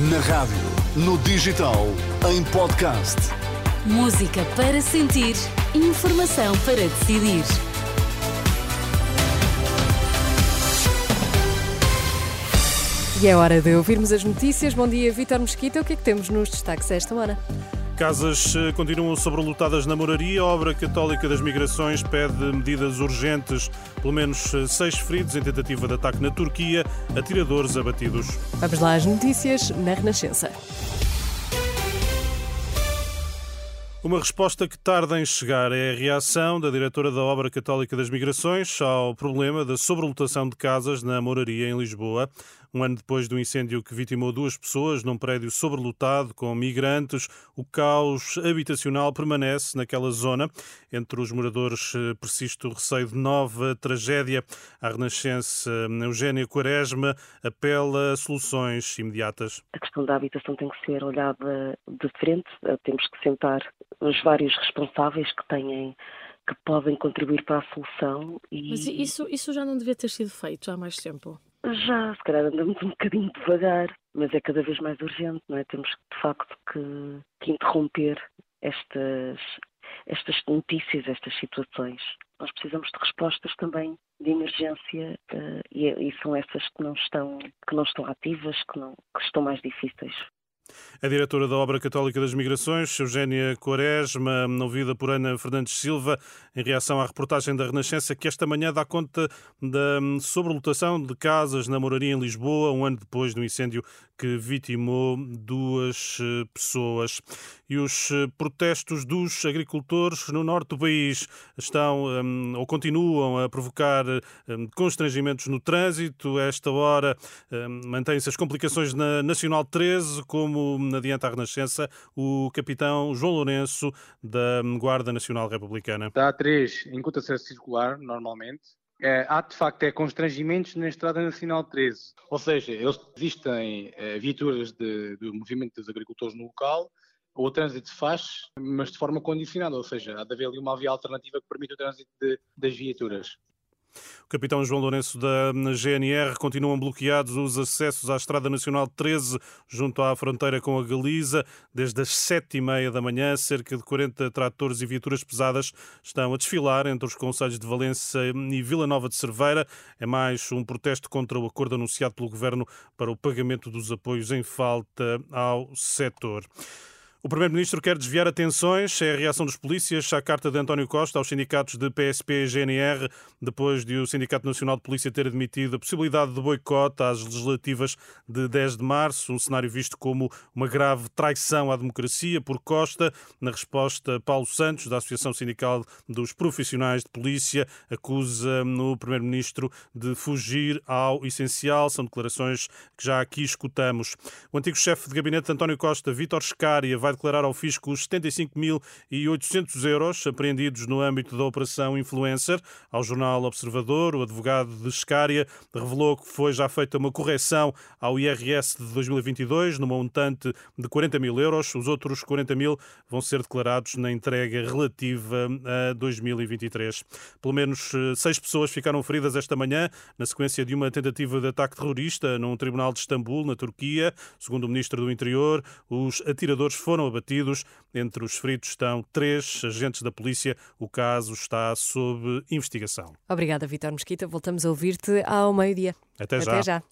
Na rádio, no digital, em podcast. Música para sentir, informação para decidir. E é hora de ouvirmos as notícias. Bom dia, Vítor Mesquita. O que é que temos nos destaques esta hora? Casas eh, continuam sobrelotadas na moraria. A obra católica das migrações pede medidas urgentes. Pelo menos eh, seis feridos em tentativa de ataque na Turquia. Atiradores abatidos. Vamos lá às notícias na Renascença. Uma resposta que tarda em chegar é a reação da diretora da Obra Católica das Migrações ao problema da sobrelotação de casas na Moraria, em Lisboa. Um ano depois do incêndio que vitimou duas pessoas num prédio sobrelotado com migrantes, o caos habitacional permanece naquela zona. Entre os moradores eh, persiste o receio de nova tragédia. A Renascença Eugénia Quaresma apela a soluções imediatas. A questão da habitação tem que ser olhada de frente. Temos que sentar os vários responsáveis que têm que podem contribuir para a solução. E... Mas isso, isso já não devia ter sido feito há mais tempo? Já, se calhar andamos um bocadinho devagar, mas é cada vez mais urgente, não é? Temos de facto que, que interromper estas, estas notícias, estas situações. Nós precisamos de respostas também de emergência uh, e, e, são essas que não estão que não estão ativas, que, não, que estão mais difíceis. A diretora da Obra Católica das Migrações, Eugénia Quaresma, ouvida por Ana Fernandes Silva, em reação à reportagem da Renascença, que esta manhã dá conta da sobrelotação de casas na moraria em Lisboa, um ano depois do incêndio que vitimou duas eh, pessoas. E os eh, protestos dos agricultores no norte do país estão um, ou continuam a provocar um, constrangimentos no trânsito. Esta hora mantêm-se as complicações na Nacional 13, como como adianta a Renascença, o capitão João Lourenço, da Guarda Nacional Republicana. Da A3 encontra-se a circular, normalmente, é, há de facto é constrangimentos na Estrada Nacional 13. Ou seja, existem é, viaturas de, do movimento dos agricultores no local, o trânsito se faz, mas de forma condicionada, ou seja, há de haver ali uma via alternativa que permite o trânsito de, das viaturas. O capitão João Lourenço da GNR continuam bloqueados os acessos à Estrada Nacional 13 junto à fronteira com a Galiza. Desde as sete e meia da manhã, cerca de 40 tratores e viaturas pesadas estão a desfilar entre os conselhos de Valença e Vila Nova de Cerveira. É mais um protesto contra o acordo anunciado pelo governo para o pagamento dos apoios em falta ao setor. O Primeiro-Ministro quer desviar atenções. É a reação dos polícias à carta de António Costa aos sindicatos de PSP e GNR, depois de o Sindicato Nacional de Polícia ter admitido a possibilidade de boicote às legislativas de 10 de março, um cenário visto como uma grave traição à democracia por Costa. Na resposta, Paulo Santos, da Associação Sindical dos Profissionais de Polícia, acusa o Primeiro-Ministro de fugir ao essencial. São declarações que já aqui escutamos. O antigo chefe de gabinete de António Costa, Vítor Scária, vai declarar ao fisco os 75.800 euros apreendidos no âmbito da Operação Influencer. Ao jornal Observador, o advogado de Escária revelou que foi já feita uma correção ao IRS de 2022, numa montante de 40 mil euros. Os outros 40 mil vão ser declarados na entrega relativa a 2023. Pelo menos eh, seis pessoas ficaram feridas esta manhã na sequência de uma tentativa de ataque terrorista num tribunal de Istambul, na Turquia. Segundo o ministro do Interior, os atiradores foram foram abatidos. Entre os feridos estão três agentes da polícia. O caso está sob investigação. Obrigada, Vitor Mesquita. Voltamos a ouvir-te ao meio-dia. Até já. Até já.